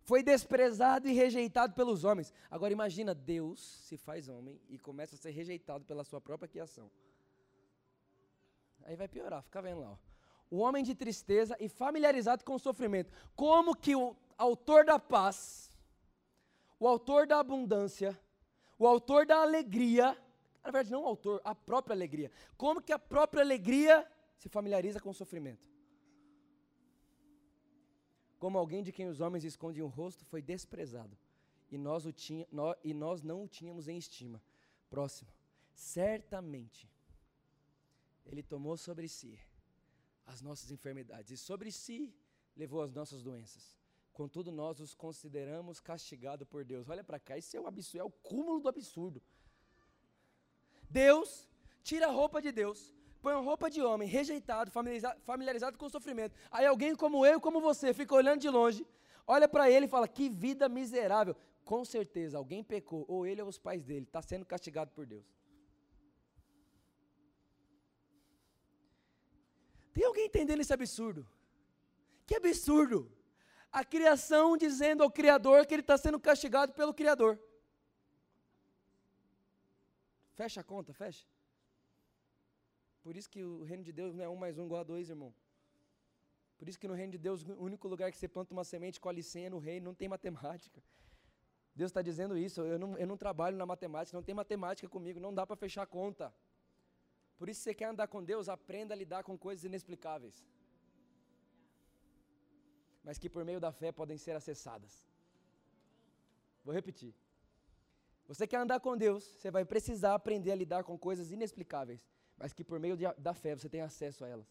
Foi desprezado e rejeitado pelos homens. Agora imagina, Deus se faz homem e começa a ser rejeitado pela sua própria criação. Aí vai piorar, fica vendo lá. Ó. O homem de tristeza e familiarizado com o sofrimento. Como que o autor da paz, o autor da abundância, o autor da alegria, na verdade não o autor, a própria alegria. Como que a própria alegria se familiariza com o sofrimento? Como alguém de quem os homens escondem o rosto foi desprezado, e nós, o tinha, nós, e nós não o tínhamos em estima. Próximo. Certamente, Ele tomou sobre si as nossas enfermidades, e sobre si levou as nossas doenças. Contudo, nós os consideramos castigados por Deus. Olha para cá, isso é o absurdo, é o cúmulo do absurdo. Deus tira a roupa de Deus, põe uma roupa de homem, rejeitado, familiarizado, familiarizado com o sofrimento. Aí alguém como eu, como você, fica olhando de longe, olha para ele e fala: Que vida miserável. Com certeza, alguém pecou, ou ele ou os pais dele, está sendo castigado por Deus. Tem alguém entendendo esse absurdo? Que absurdo! A criação dizendo ao Criador que ele está sendo castigado pelo Criador. Fecha a conta, fecha. Por isso que o reino de Deus não é um mais um igual a dois, irmão. Por isso que no reino de Deus, o único lugar que você planta uma semente, colhe senha no reino, não tem matemática. Deus está dizendo isso, eu não, eu não trabalho na matemática, não tem matemática comigo, não dá para fechar a conta. Por isso, se você quer andar com Deus, aprenda a lidar com coisas inexplicáveis. Mas que por meio da fé podem ser acessadas. Vou repetir. Você quer andar com Deus, você vai precisar aprender a lidar com coisas inexplicáveis, mas que por meio da fé você tem acesso a elas.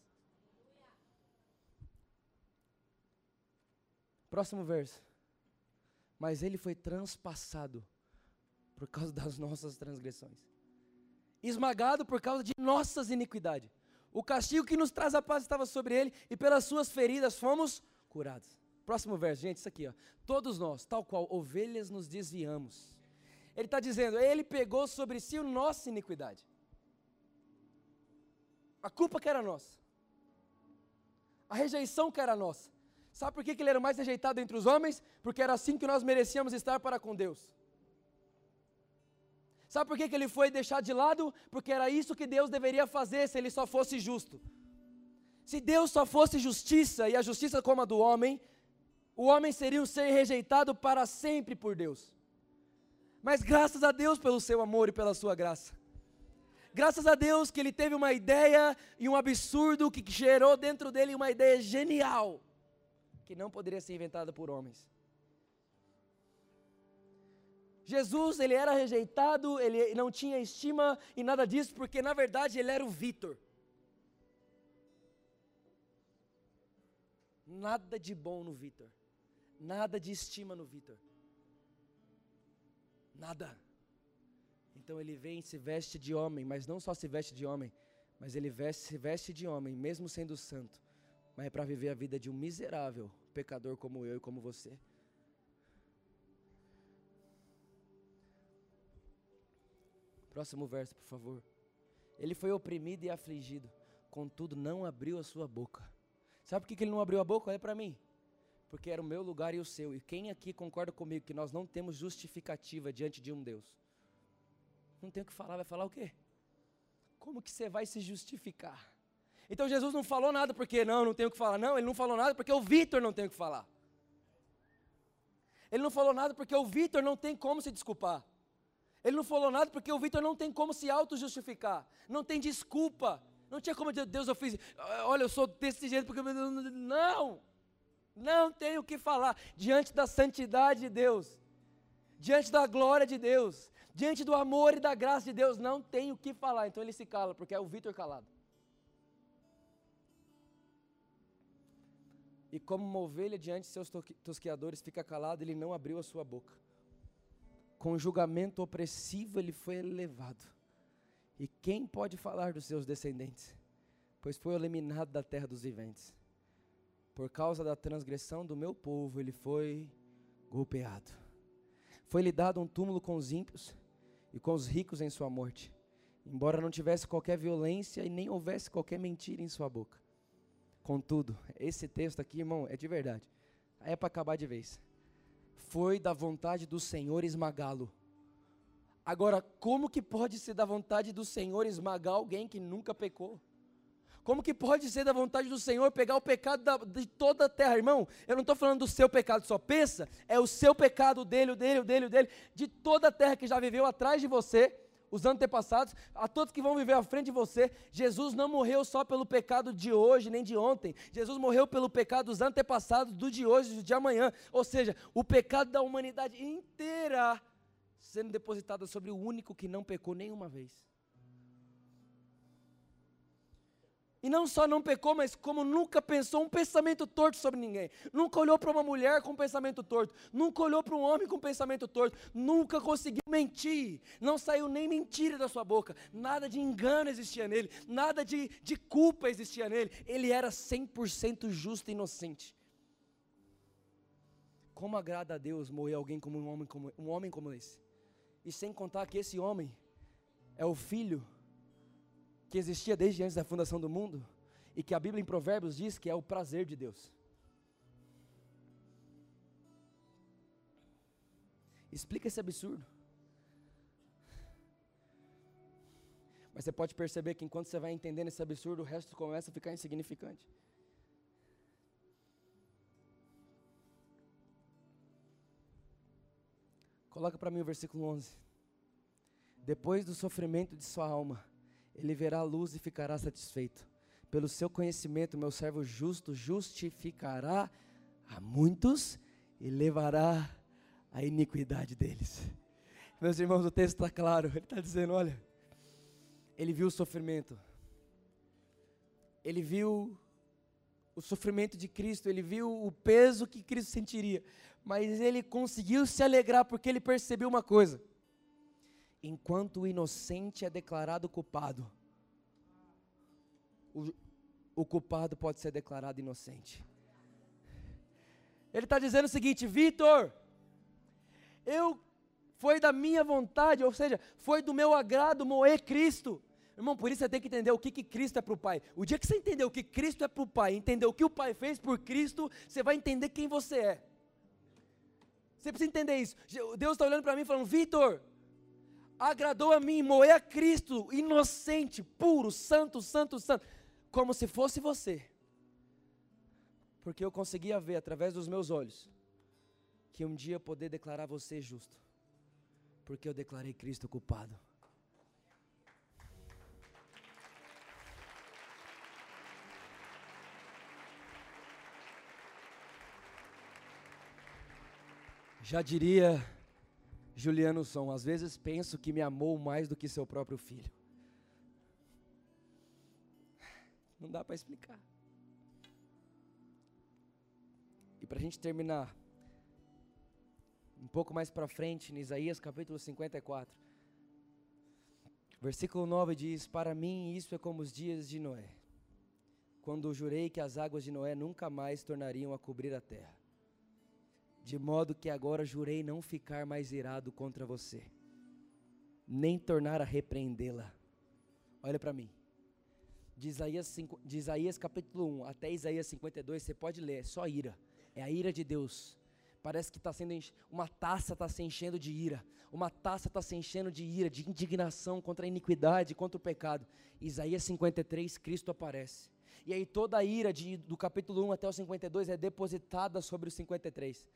Próximo verso. Mas ele foi transpassado por causa das nossas transgressões esmagado por causa de nossas iniquidades. O castigo que nos traz a paz estava sobre ele, e pelas suas feridas fomos curados. Próximo verso, gente, isso aqui, ó. Todos nós, tal qual ovelhas, nos desviamos. Ele está dizendo, ele pegou sobre si a nossa iniquidade. A culpa que era nossa. A rejeição que era nossa. Sabe por que ele era mais rejeitado entre os homens? Porque era assim que nós merecíamos estar para com Deus. Sabe por que, que ele foi deixado de lado? Porque era isso que Deus deveria fazer se ele só fosse justo. Se Deus só fosse justiça e a justiça como a do homem, o homem seria um ser rejeitado para sempre por Deus. Mas graças a Deus pelo seu amor e pela sua graça. Graças a Deus que ele teve uma ideia e um absurdo que gerou dentro dele uma ideia genial, que não poderia ser inventada por homens. Jesus, ele era rejeitado, ele não tinha estima e nada disso, porque na verdade ele era o Vitor. Nada de bom no Vitor. Nada de estima no Vitor. Nada. Então ele vem e se veste de homem, mas não só se veste de homem, mas ele veste, se veste de homem, mesmo sendo santo, mas é para viver a vida de um miserável pecador como eu e como você. Próximo verso, por favor. Ele foi oprimido e afligido, contudo não abriu a sua boca. Sabe por que ele não abriu a boca? Olha para mim. Porque era o meu lugar e o seu. E quem aqui concorda comigo que nós não temos justificativa diante de um Deus? Não tem o que falar, vai falar o quê? Como que você vai se justificar? Então Jesus não falou nada porque não, não tem o que falar. Não, ele não falou nada porque o Vitor não tem o que falar. Ele não falou nada porque o Vitor não tem como se desculpar. Ele não falou nada porque o Vitor não tem como se auto-justificar, não tem desculpa Não tinha como dizer, Deus, eu fiz, olha, eu sou desse jeito porque. Não! Não tenho o que falar diante da santidade de Deus, diante da glória de Deus, diante do amor e da graça de Deus, não tenho o que falar. Então ele se cala, porque é o Vitor calado. E como uma ovelha diante de seus tosqueadores fica calado, ele não abriu a sua boca. Com julgamento opressivo ele foi elevado. E quem pode falar dos seus descendentes? Pois foi eliminado da terra dos viventes. Por causa da transgressão do meu povo, ele foi golpeado. Foi-lhe dado um túmulo com os ímpios e com os ricos em sua morte, embora não tivesse qualquer violência e nem houvesse qualquer mentira em sua boca. Contudo, esse texto aqui, irmão, é de verdade. É para acabar de vez. Foi da vontade do Senhor esmagá-lo. Agora, como que pode ser da vontade do Senhor esmagar alguém que nunca pecou? Como que pode ser da vontade do Senhor pegar o pecado da, de toda a terra, irmão? Eu não estou falando do seu pecado só, pensa, é o seu pecado, o dele, o dele, o dele, o dele, de toda a terra que já viveu atrás de você, os antepassados, a todos que vão viver à frente de você. Jesus não morreu só pelo pecado de hoje, nem de ontem. Jesus morreu pelo pecado dos antepassados, do de hoje e do de amanhã. Ou seja, o pecado da humanidade inteira sendo depositado sobre o único que não pecou nenhuma vez. E não só não pecou, mas como nunca pensou um pensamento torto sobre ninguém. Nunca olhou para uma mulher com um pensamento torto. Nunca olhou para um homem com um pensamento torto. Nunca conseguiu mentir. Não saiu nem mentira da sua boca. Nada de engano existia nele. Nada de, de culpa existia nele. Ele era 100% justo e inocente. Como agrada a Deus morrer alguém como um homem como, um homem como esse? E sem contar que esse homem é o filho que existia desde antes da fundação do mundo e que a Bíblia em Provérbios diz que é o prazer de Deus. Explica esse absurdo. Mas você pode perceber que enquanto você vai entendendo esse absurdo, o resto começa a ficar insignificante. Coloca para mim o versículo 11. Depois do sofrimento de sua alma, ele verá a luz e ficará satisfeito. Pelo seu conhecimento, meu servo justo justificará a muitos e levará a iniquidade deles. Meus irmãos, o texto está claro. Ele está dizendo: olha, ele viu o sofrimento, ele viu o sofrimento de Cristo, ele viu o peso que Cristo sentiria, mas ele conseguiu se alegrar porque ele percebeu uma coisa: enquanto o inocente é declarado culpado, o, o culpado pode ser declarado inocente. Ele está dizendo o seguinte: Vitor, eu foi da minha vontade, ou seja, foi do meu agrado moer Cristo. Irmão, por isso você tem que entender o que, que Cristo é para o Pai. O dia que você entender o que Cristo é para o Pai, entender o que o Pai fez por Cristo, você vai entender quem você é. Você precisa entender isso. Deus está olhando para mim falando, Vitor, agradou a mim moer a Cristo, inocente, puro, santo, santo, santo como se fosse você. Porque eu conseguia ver através dos meus olhos que um dia poder declarar você justo. Porque eu declarei Cristo culpado. Já diria Juliano Som, às vezes penso que me amou mais do que seu próprio filho. Não dá para explicar. E para a gente terminar, um pouco mais para frente, em Isaías capítulo 54, versículo 9 diz: Para mim isso é como os dias de Noé, quando jurei que as águas de Noé nunca mais tornariam a cobrir a terra. De modo que agora jurei não ficar mais irado contra você, nem tornar a repreendê-la. Olha para mim de Isaías, 5, de Isaías capítulo 1 até Isaías 52, você pode ler, é só ira. É a ira de Deus. Parece que está sendo uma taça está se enchendo de ira. Uma taça está se enchendo de ira, de indignação contra a iniquidade, contra o pecado. Isaías 53, Cristo aparece. E aí toda a ira de, do capítulo 1 até o 52 é depositada sobre o 53.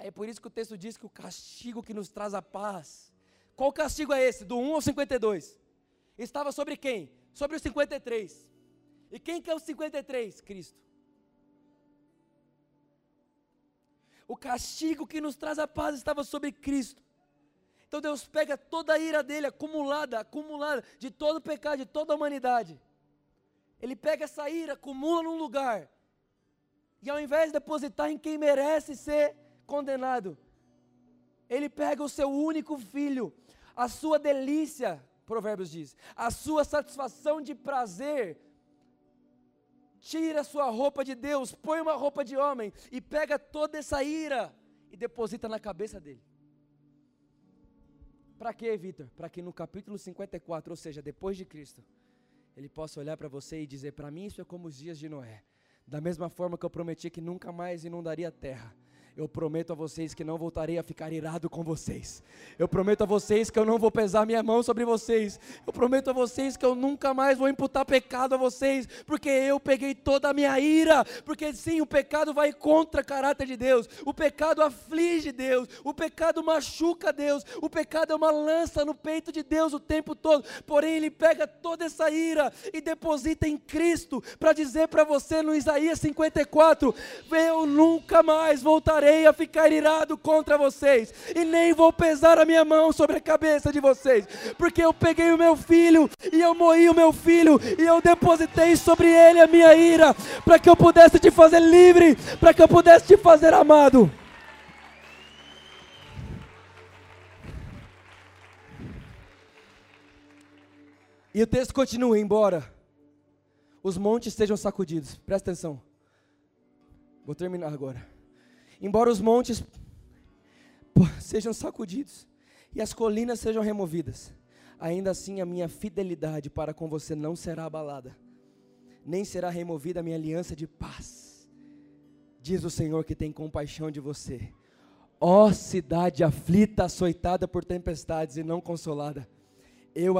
É por isso que o texto diz que o castigo que nos traz a paz. Qual castigo é esse? Do 1 ao 52? estava sobre quem? Sobre os 53. E quem que é os 53? Cristo. O castigo que nos traz a paz estava sobre Cristo. Então Deus pega toda a ira dele, acumulada, acumulada, de todo o pecado, de toda a humanidade. Ele pega essa ira, acumula num lugar. E ao invés de depositar em quem merece ser condenado, ele pega o seu único filho, a sua delícia, Provérbios diz, a sua satisfação de prazer, tira sua roupa de Deus, põe uma roupa de homem e pega toda essa ira e deposita na cabeça dele. Para quê, Vitor? Para que no capítulo 54, ou seja, depois de Cristo, ele possa olhar para você e dizer: Para mim, isso é como os dias de Noé. Da mesma forma que eu prometi que nunca mais inundaria a terra eu prometo a vocês que não voltarei a ficar irado com vocês. Eu prometo a vocês que eu não vou pesar minha mão sobre vocês. Eu prometo a vocês que eu nunca mais vou imputar pecado a vocês, porque eu peguei toda a minha ira. Porque sim, o pecado vai contra o caráter de Deus. O pecado aflige Deus. O pecado machuca Deus. O pecado é uma lança no peito de Deus o tempo todo. Porém, ele pega toda essa ira e deposita em Cristo para dizer para você no Isaías 54: Eu nunca mais voltarei voltarei a ficar irado contra vocês, e nem vou pesar a minha mão sobre a cabeça de vocês, porque eu peguei o meu filho, e eu moí o meu filho, e eu depositei sobre ele a minha ira, para que eu pudesse te fazer livre, para que eu pudesse te fazer amado. E o texto continua, embora os montes sejam sacudidos. Presta atenção. Vou terminar agora. Embora os montes sejam sacudidos e as colinas sejam removidas, ainda assim a minha fidelidade para com você não será abalada, nem será removida a minha aliança de paz. Diz o Senhor que tem compaixão de você. Ó cidade aflita, açoitada por tempestades e não consolada eu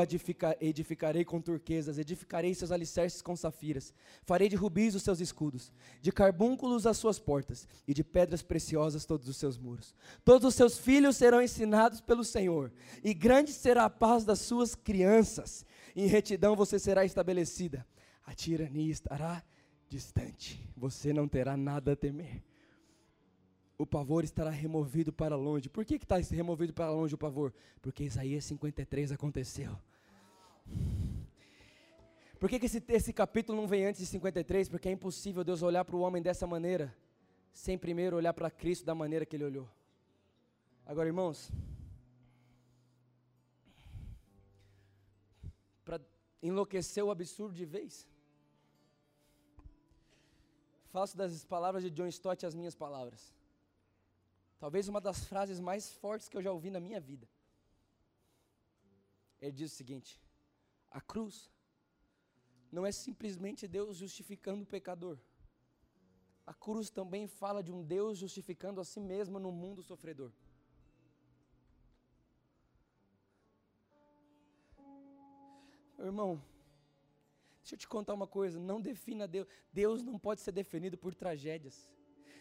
edificarei com turquesas, edificarei seus alicerces com safiras, farei de rubis os seus escudos, de carbúnculos as suas portas, e de pedras preciosas todos os seus muros. Todos os seus filhos serão ensinados pelo Senhor, e grande será a paz das suas crianças. Em retidão você será estabelecida. A tirania estará distante, você não terá nada a temer o pavor estará removido para longe. Por que está removido para longe o pavor? Porque Isaías 53 aconteceu. Por que, que esse, esse capítulo não vem antes de 53? Porque é impossível Deus olhar para o homem dessa maneira, sem primeiro olhar para Cristo da maneira que ele olhou. Agora, irmãos, para enlouquecer o absurdo de vez, faço das palavras de John Stott as minhas palavras. Talvez uma das frases mais fortes que eu já ouvi na minha vida. Ele diz o seguinte: a cruz não é simplesmente Deus justificando o pecador. A cruz também fala de um Deus justificando a si mesmo no mundo sofredor. Meu irmão, deixa eu te contar uma coisa: não defina Deus. Deus não pode ser definido por tragédias.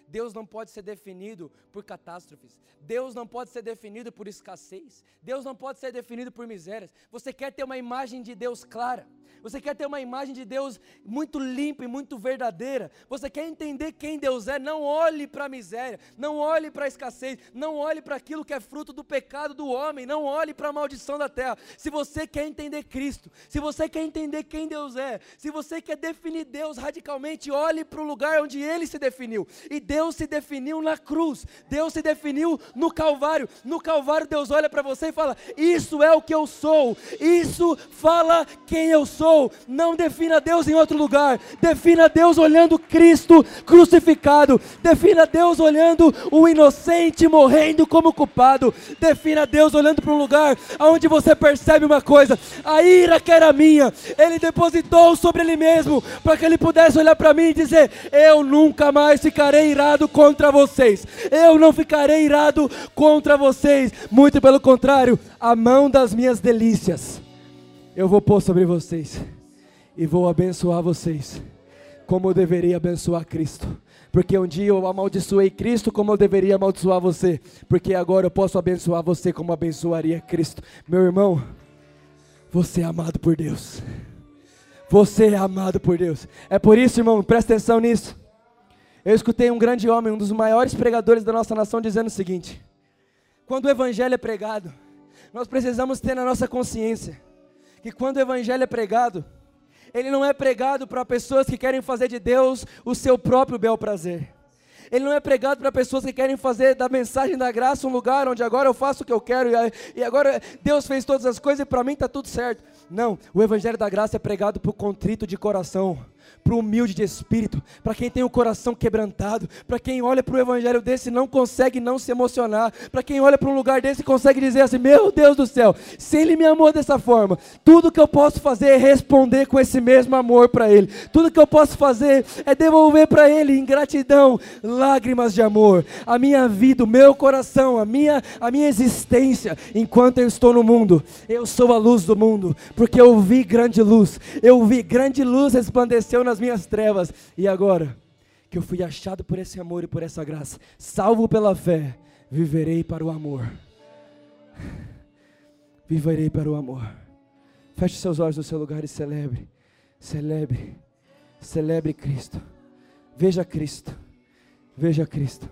Deus não pode ser definido por catástrofes. Deus não pode ser definido por escassez. Deus não pode ser definido por misérias. Você quer ter uma imagem de Deus clara. Você quer ter uma imagem de Deus muito limpa e muito verdadeira. Você quer entender quem Deus é. Não olhe para a miséria. Não olhe para a escassez. Não olhe para aquilo que é fruto do pecado do homem. Não olhe para a maldição da terra. Se você quer entender Cristo, se você quer entender quem Deus é, se você quer definir Deus radicalmente, olhe para o lugar onde Ele se definiu. E Deus Deus se definiu na cruz, Deus se definiu no Calvário. No Calvário, Deus olha para você e fala: Isso é o que eu sou, isso fala quem eu sou. Não defina Deus em outro lugar, defina Deus olhando Cristo crucificado, defina Deus olhando o inocente morrendo como culpado, defina Deus olhando para um lugar onde você percebe uma coisa: a ira que era minha, Ele depositou sobre Ele mesmo, para que Ele pudesse olhar para mim e dizer: Eu nunca mais ficarei irado irado contra vocês. Eu não ficarei irado contra vocês. Muito pelo contrário, a mão das minhas delícias eu vou pôr sobre vocês e vou abençoar vocês, como eu deveria abençoar Cristo. Porque um dia eu amaldiçoei Cristo como eu deveria amaldiçoar você. Porque agora eu posso abençoar você como abençoaria Cristo. Meu irmão, Você é amado por Deus. Você é amado por Deus. É por isso, irmão, presta atenção nisso. Eu escutei um grande homem, um dos maiores pregadores da nossa nação, dizendo o seguinte: quando o evangelho é pregado, nós precisamos ter na nossa consciência que quando o evangelho é pregado, ele não é pregado para pessoas que querem fazer de Deus o seu próprio bel prazer. Ele não é pregado para pessoas que querem fazer da mensagem da graça um lugar onde agora eu faço o que eu quero e agora Deus fez todas as coisas e para mim está tudo certo. Não, o Evangelho da Graça é pregado para o contrito de coração, para o humilde de espírito, para quem tem o coração quebrantado, para quem olha para o Evangelho desse e não consegue não se emocionar, para quem olha para um lugar desse e consegue dizer assim: Meu Deus do céu, se Ele me amou dessa forma, tudo que eu posso fazer é responder com esse mesmo amor para Ele, tudo que eu posso fazer é devolver para Ele em gratidão, lágrimas de amor, a minha vida, o meu coração, a minha, a minha existência, enquanto eu estou no mundo, eu sou a luz do mundo porque eu vi grande luz, eu vi grande luz resplandeceu nas minhas trevas, e agora que eu fui achado por esse amor e por essa graça, salvo pela fé, viverei para o amor. Viverei para o amor. Feche seus olhos no seu lugar e celebre, celebre, celebre Cristo. Veja Cristo, veja Cristo.